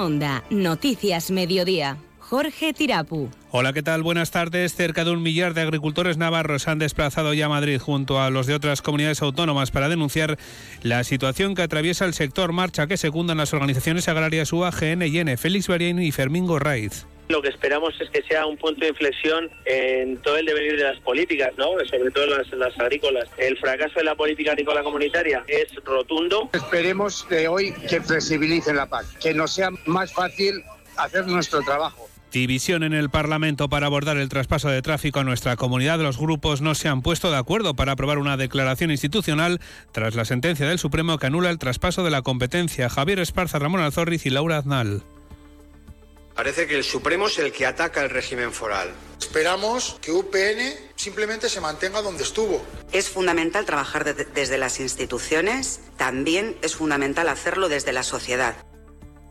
Onda, Noticias Mediodía. Jorge Tirapu. Hola, ¿qué tal? Buenas tardes. Cerca de un millar de agricultores navarros han desplazado ya a Madrid junto a los de otras comunidades autónomas para denunciar la situación que atraviesa el sector marcha que secundan las organizaciones agrarias UAGN y N, Félix Barién y Fermín Gorraiz. Lo que esperamos es que sea un punto de inflexión en todo el devenir de las políticas, ¿no? sobre todo las, las agrícolas. El fracaso de la política agrícola comunitaria es rotundo. Esperemos de hoy que flexibilicen la PAC, que nos sea más fácil hacer nuestro trabajo. División en el Parlamento para abordar el traspaso de tráfico a nuestra comunidad. Los grupos no se han puesto de acuerdo para aprobar una declaración institucional tras la sentencia del Supremo que anula el traspaso de la competencia. Javier Esparza, Ramón Alzorriz y Laura Aznal. Parece que el Supremo es el que ataca el régimen foral. Esperamos que UPN simplemente se mantenga donde estuvo. Es fundamental trabajar de desde las instituciones, también es fundamental hacerlo desde la sociedad.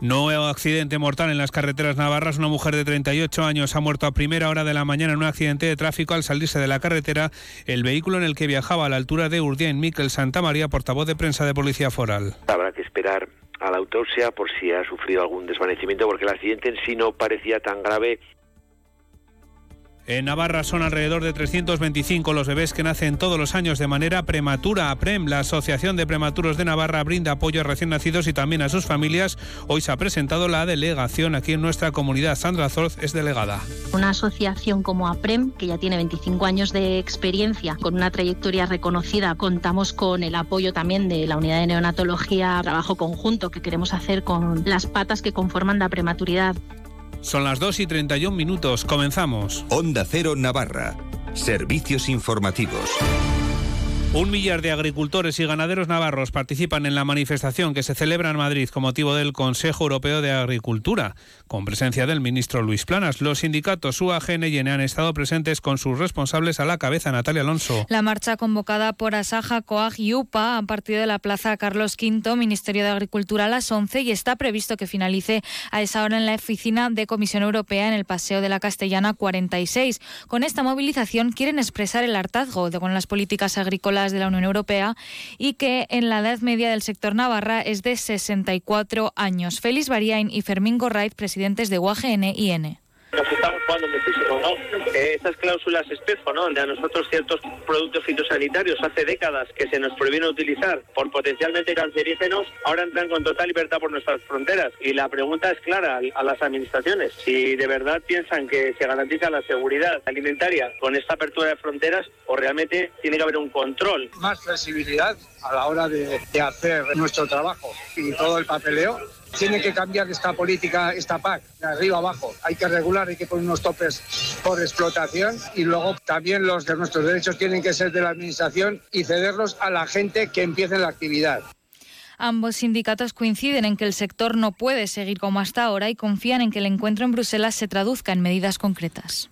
Nuevo accidente mortal en las carreteras navarras. Una mujer de 38 años ha muerto a primera hora de la mañana en un accidente de tráfico al salirse de la carretera el vehículo en el que viajaba a la altura de Urdiain. Miquel Santa María, portavoz de prensa de Policía Foral. Habrá que esperar a la autopsia por si ha sufrido algún desvanecimiento porque el accidente en sí no parecía tan grave en Navarra son alrededor de 325 los bebés que nacen todos los años de manera prematura. APREM, la Asociación de Prematuros de Navarra, brinda apoyo a recién nacidos y también a sus familias. Hoy se ha presentado la delegación aquí en nuestra comunidad. Sandra Zorz es delegada. Una asociación como APREM, que ya tiene 25 años de experiencia, con una trayectoria reconocida, contamos con el apoyo también de la unidad de neonatología, trabajo conjunto que queremos hacer con las patas que conforman la prematuridad. Son las 2 y 31 minutos. Comenzamos. Onda Cero Navarra. Servicios informativos. Un millar de agricultores y ganaderos navarros participan en la manifestación que se celebra en Madrid con motivo del Consejo Europeo de Agricultura, con presencia del ministro Luis Planas. Los sindicatos UAGN y ENE han estado presentes con sus responsables a la cabeza, Natalia Alonso. La marcha convocada por Asaja, COAG y UPA ha partido de la Plaza Carlos V, Ministerio de Agricultura, a las 11 y está previsto que finalice a esa hora en la oficina de Comisión Europea en el Paseo de la Castellana 46. Con esta movilización quieren expresar el hartazgo con las políticas agrícolas de la Unión Europea y que en la edad media del sector Navarra es de 64 años. Félix Bariain y Fermín Gorraiz, presidentes de UAGN y N nos estamos jugando muchísimo, ¿no? Eh, esas cláusulas espejo, ¿no? Donde a nosotros ciertos productos fitosanitarios hace décadas que se nos prohibieron utilizar por potencialmente cancerígenos, ahora entran con total libertad por nuestras fronteras. Y la pregunta es clara a las administraciones. Si de verdad piensan que se garantiza la seguridad alimentaria con esta apertura de fronteras o realmente tiene que haber un control. Más flexibilidad a la hora de hacer nuestro trabajo y todo el papeleo tiene que cambiar esta política, esta PAC, de arriba abajo. Hay que regular, hay que poner unos topes por explotación y luego también los de nuestros derechos tienen que ser de la Administración y cederlos a la gente que empiece la actividad. Ambos sindicatos coinciden en que el sector no puede seguir como hasta ahora y confían en que el encuentro en Bruselas se traduzca en medidas concretas.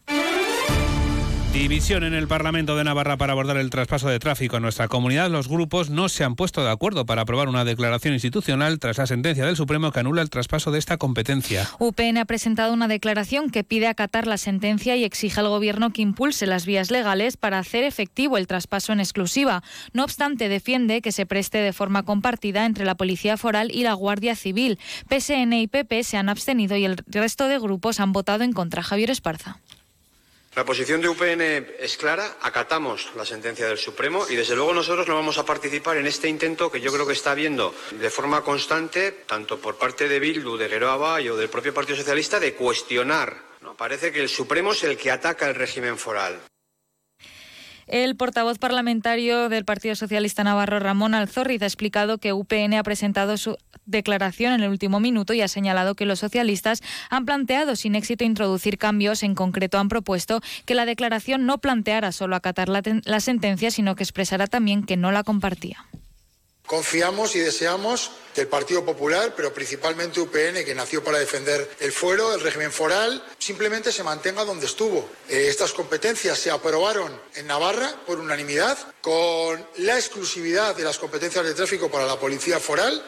División en el Parlamento de Navarra para abordar el traspaso de tráfico en nuestra comunidad. Los grupos no se han puesto de acuerdo para aprobar una declaración institucional tras la sentencia del Supremo que anula el traspaso de esta competencia. UPN ha presentado una declaración que pide acatar la sentencia y exige al Gobierno que impulse las vías legales para hacer efectivo el traspaso en exclusiva. No obstante, defiende que se preste de forma compartida entre la Policía Foral y la Guardia Civil. PSN y PP se han abstenido y el resto de grupos han votado en contra. Javier Esparza. La posición de UPN es clara, acatamos la sentencia del Supremo y desde luego nosotros no vamos a participar en este intento que yo creo que está habiendo de forma constante, tanto por parte de Bildu, de Geroa o del propio Partido Socialista, de cuestionar. ¿no? Parece que el Supremo es el que ataca el régimen foral. El portavoz parlamentario del Partido Socialista Navarro, Ramón Alzorriz, ha explicado que UPN ha presentado su declaración en el último minuto y ha señalado que los socialistas han planteado sin éxito introducir cambios. En concreto, han propuesto que la declaración no planteara solo acatar la, sentencia, sino que expresara también que no la compartía. Confiamos y deseamos que el Partido Popular, pero principalmente UPN, que nació para defender el fuero, el régimen foral, simplemente se mantenga donde estuvo. Eh, estas competencias se aprobaron en Navarra por unanimidad, con la exclusividad de las competencias de tráfico para la Policía Foral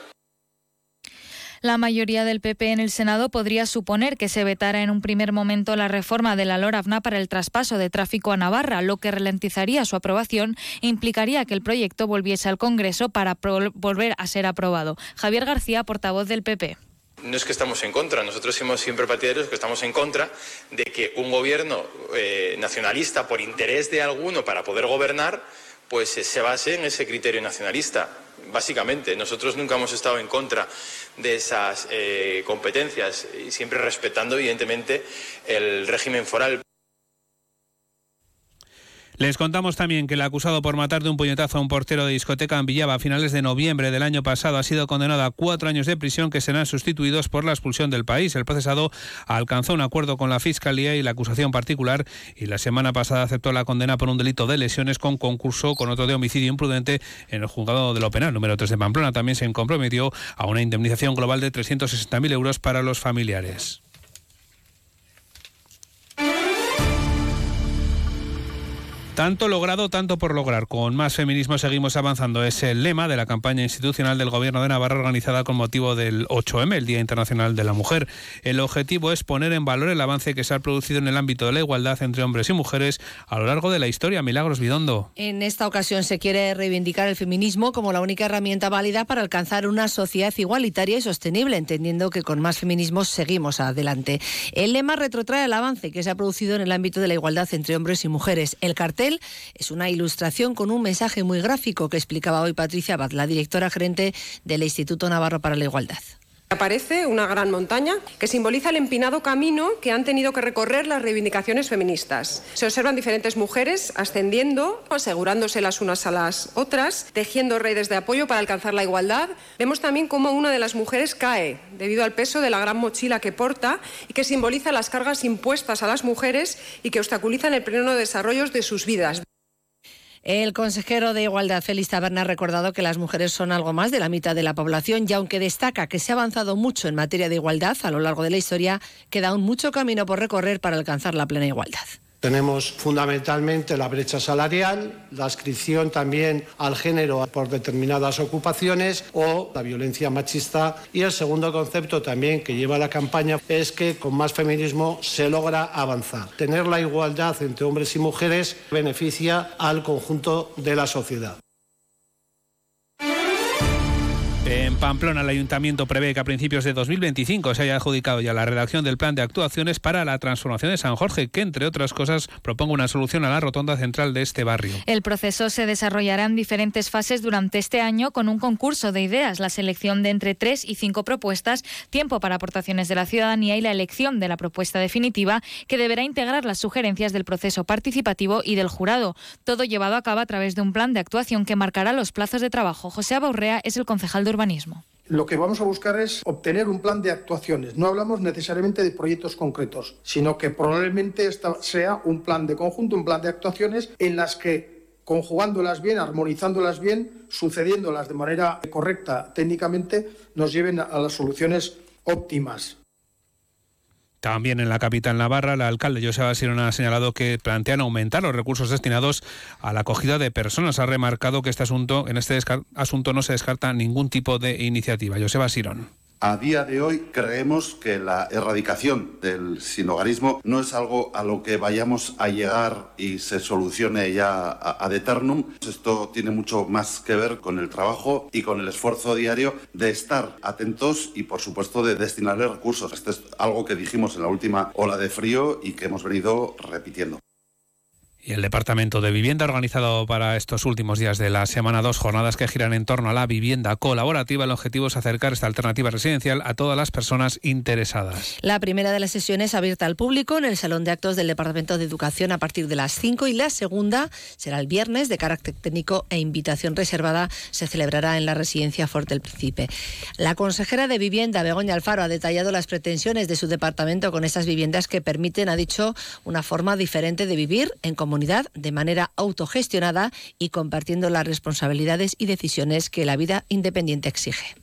la mayoría del PP en el Senado podría suponer que se vetara en un primer momento la reforma de la LORAVNA para el traspaso de tráfico a Navarra, lo que ralentizaría su aprobación e implicaría que el proyecto volviese al Congreso para volver a ser aprobado. Javier García, portavoz del PP. No es que estamos en contra, nosotros somos siempre partidarios que estamos en contra de que un gobierno eh, nacionalista, por interés de alguno para poder gobernar, pues eh, se base en ese criterio nacionalista. Básicamente, nosotros nunca hemos estado en contra de esas eh, competencias siempre respetando, evidentemente, el régimen foral. Les contamos también que el acusado por matar de un puñetazo a un portero de discoteca en Villaba a finales de noviembre del año pasado ha sido condenado a cuatro años de prisión que serán sustituidos por la expulsión del país. El procesado alcanzó un acuerdo con la Fiscalía y la acusación particular y la semana pasada aceptó la condena por un delito de lesiones con concurso con otro de homicidio imprudente en el juzgado de lo penal número 3 de Pamplona. También se comprometió a una indemnización global de 360.000 euros para los familiares. Tanto logrado, tanto por lograr. Con más feminismo seguimos avanzando. Es el lema de la campaña institucional del Gobierno de Navarra organizada con motivo del 8M, el Día Internacional de la Mujer. El objetivo es poner en valor el avance que se ha producido en el ámbito de la igualdad entre hombres y mujeres a lo largo de la historia. Milagros Bidondo. En esta ocasión se quiere reivindicar el feminismo como la única herramienta válida para alcanzar una sociedad igualitaria y sostenible, entendiendo que con más feminismo seguimos adelante. El lema retrotrae el avance que se ha producido en el ámbito de la igualdad entre hombres y mujeres. El cartel es una ilustración con un mensaje muy gráfico que explicaba hoy Patricia Abad, la directora gerente del Instituto Navarro para la Igualdad. Aparece una gran montaña que simboliza el empinado camino que han tenido que recorrer las reivindicaciones feministas. Se observan diferentes mujeres ascendiendo, asegurándose las unas a las otras, tejiendo redes de apoyo para alcanzar la igualdad. Vemos también cómo una de las mujeres cae debido al peso de la gran mochila que porta y que simboliza las cargas impuestas a las mujeres y que obstaculizan el pleno desarrollo de sus vidas. El consejero de Igualdad, Félix Taberna, ha recordado que las mujeres son algo más de la mitad de la población y aunque destaca que se ha avanzado mucho en materia de igualdad a lo largo de la historia, queda aún mucho camino por recorrer para alcanzar la plena igualdad. Tenemos fundamentalmente la brecha salarial, la adscripción también al género por determinadas ocupaciones o la violencia machista. Y el segundo concepto también que lleva la campaña es que con más feminismo se logra avanzar. Tener la igualdad entre hombres y mujeres beneficia al conjunto de la sociedad. Pamplona, el ayuntamiento prevé que a principios de 2025 se haya adjudicado ya la redacción del plan de actuaciones para la transformación de San Jorge, que entre otras cosas proponga una solución a la rotonda central de este barrio. El proceso se desarrollará en diferentes fases durante este año con un concurso de ideas, la selección de entre tres y cinco propuestas, tiempo para aportaciones de la ciudadanía y la elección de la propuesta definitiva que deberá integrar las sugerencias del proceso participativo y del jurado. Todo llevado a cabo a través de un plan de actuación que marcará los plazos de trabajo. José Abaurrea es el concejal de urbanismo. Lo que vamos a buscar es obtener un plan de actuaciones. No hablamos necesariamente de proyectos concretos, sino que probablemente esta sea un plan de conjunto, un plan de actuaciones en las que conjugándolas bien, armonizándolas bien, sucediéndolas de manera correcta técnicamente, nos lleven a las soluciones óptimas. También en la capital Navarra, el alcalde José Sirona ha señalado que plantean aumentar los recursos destinados a la acogida de personas. Ha remarcado que este asunto, en este asunto no se descarta ningún tipo de iniciativa. Joseba Sirón. A día de hoy creemos que la erradicación del sinogarismo no es algo a lo que vayamos a llegar y se solucione ya ad eternum. Esto tiene mucho más que ver con el trabajo y con el esfuerzo diario de estar atentos y, por supuesto, de destinarle recursos. Esto es algo que dijimos en la última ola de frío y que hemos venido repitiendo. El Departamento de Vivienda ha organizado para estos últimos días de la semana dos jornadas que giran en torno a la vivienda colaborativa. El objetivo es acercar esta alternativa residencial a todas las personas interesadas. La primera de las sesiones abierta al público en el Salón de Actos del Departamento de Educación a partir de las 5 y la segunda será el viernes de carácter técnico e invitación reservada. Se celebrará en la residencia Forte el Príncipe. La consejera de Vivienda, Begoña Alfaro, ha detallado las pretensiones de su departamento con estas viviendas que permiten, ha dicho, una forma diferente de vivir en comunidad de manera autogestionada y compartiendo las responsabilidades y decisiones que la vida independiente exige.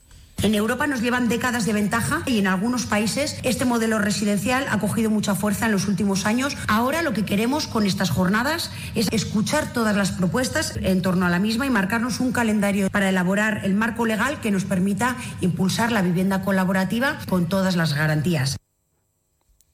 En Europa nos llevan décadas de ventaja y en algunos países este modelo residencial ha cogido mucha fuerza en los últimos años. Ahora lo que queremos con estas jornadas es escuchar todas las propuestas en torno a la misma y marcarnos un calendario para elaborar el marco legal que nos permita impulsar la vivienda colaborativa con todas las garantías.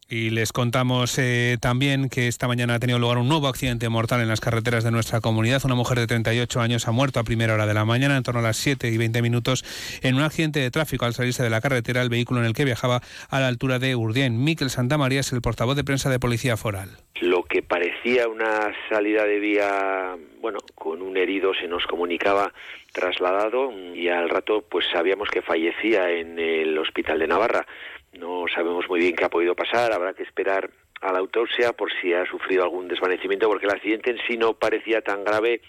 Y les contamos eh, también que esta mañana ha tenido lugar un nuevo accidente mortal en las carreteras de nuestra comunidad. Una mujer de 38 años ha muerto a primera hora de la mañana, en torno a las 7 y 20 minutos, en un accidente de tráfico al salirse de la carretera el vehículo en el que viajaba a la altura de Urdién. Miquel Santamaría es el portavoz de prensa de Policía Foral. Lo que parecía una salida de vía, bueno, con un herido se nos comunicaba trasladado y al rato pues sabíamos que fallecía en el hospital de Navarra. No sabemos muy bien qué ha podido pasar, habrá que esperar a la autopsia por si ha sufrido algún desvanecimiento, porque el accidente en sí no parecía tan grave.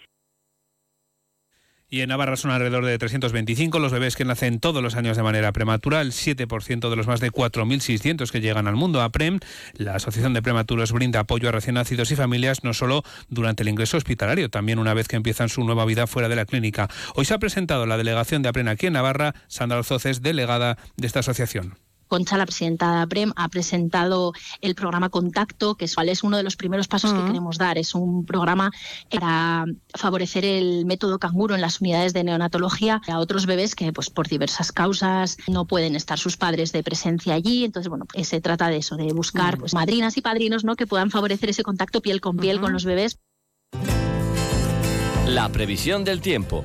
Y en Navarra son alrededor de 325 los bebés que nacen todos los años de manera prematura, el 7% de los más de 4.600 que llegan al mundo. APREM, la Asociación de Prematuros, brinda apoyo a recién nacidos y familias no solo durante el ingreso hospitalario, también una vez que empiezan su nueva vida fuera de la clínica. Hoy se ha presentado la delegación de APREM aquí en Navarra. Sandra Alzoces, delegada de esta asociación. Concha, la presidenta de APREM, ha presentado el programa Contacto, que es uno de los primeros pasos que queremos dar. Es un programa para favorecer el método canguro en las unidades de neonatología a otros bebés que, pues, por diversas causas, no pueden estar sus padres de presencia allí. Entonces, bueno, se trata de eso, de buscar pues, madrinas y padrinos ¿no? que puedan favorecer ese contacto piel con piel con los bebés. La previsión del tiempo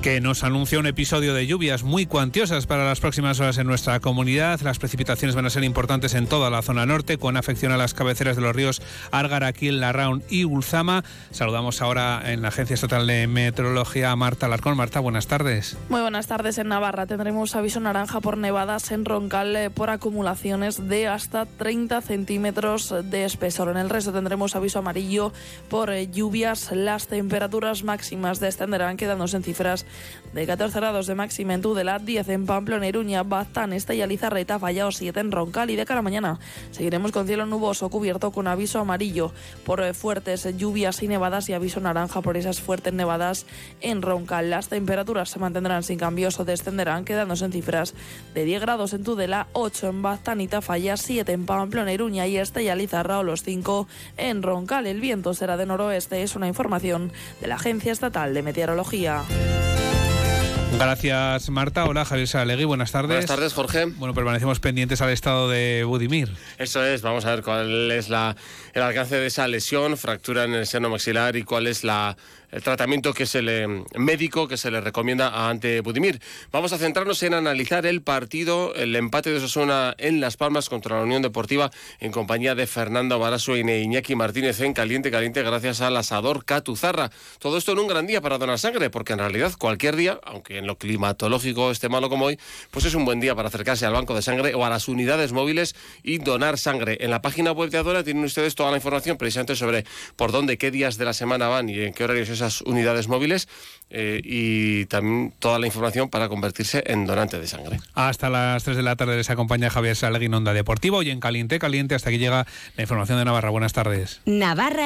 que nos anuncia un episodio de lluvias muy cuantiosas para las próximas horas en nuestra comunidad. Las precipitaciones van a ser importantes en toda la zona norte, con afección a las cabeceras de los ríos Árgara, Aquil, Larraun y Ulzama. Saludamos ahora en la Agencia Estatal de Meteorología a Marta Larcón. Marta, buenas tardes. Muy buenas tardes. En Navarra tendremos aviso naranja por nevadas en Roncal eh, por acumulaciones de hasta 30 centímetros de espesor. En el resto tendremos aviso amarillo por eh, lluvias. Las temperaturas máximas descenderán quedándose en cifras de 14 grados de máxima en Tudela, 10 en Pamplona, Iruña, Baztán, Estella, Lizarreta, Fallao, 7 en Roncal y de cara a mañana seguiremos con cielo nuboso cubierto con aviso amarillo por eh, fuertes lluvias y nevadas y aviso naranja por esas fuertes nevadas en Roncal. Las temperaturas se mantendrán sin cambios o descenderán quedándose en cifras de 10 grados en Tudela, 8 en Baztán y Tafalla, 7 en Pamplona, Iruña y Estella, Lizarra o los 5 en Roncal. El viento será de noroeste, es una información de la Agencia Estatal de Meteorología. Gracias, Marta. Hola, Javier Salegui. Buenas tardes. Buenas tardes, Jorge. Bueno, permanecemos pendientes al estado de Budimir. Eso es. Vamos a ver cuál es la, el alcance de esa lesión, fractura en el seno maxilar y cuál es la el tratamiento que se le médico que se le recomienda Ante Budimir. Vamos a centrarnos en analizar el partido, el empate de Osasuna en Las Palmas contra la Unión Deportiva en compañía de Fernando Baraso y Iñaki Martínez en Caliente Caliente gracias al asador Catuzarra. Todo esto en un gran día para donar sangre, porque en realidad cualquier día, aunque en lo climatológico esté malo como hoy, pues es un buen día para acercarse al banco de sangre o a las unidades móviles y donar sangre. En la página web de Adora tienen ustedes toda la información precisamente sobre por dónde, qué días de la semana van y en qué horarios es esas unidades móviles eh, y también toda la información para convertirse en donante de sangre. Hasta las 3 de la tarde les acompaña Javier Salegui en Onda Deportivo y en Caliente Caliente hasta que llega la información de Navarra. Buenas tardes. Navarra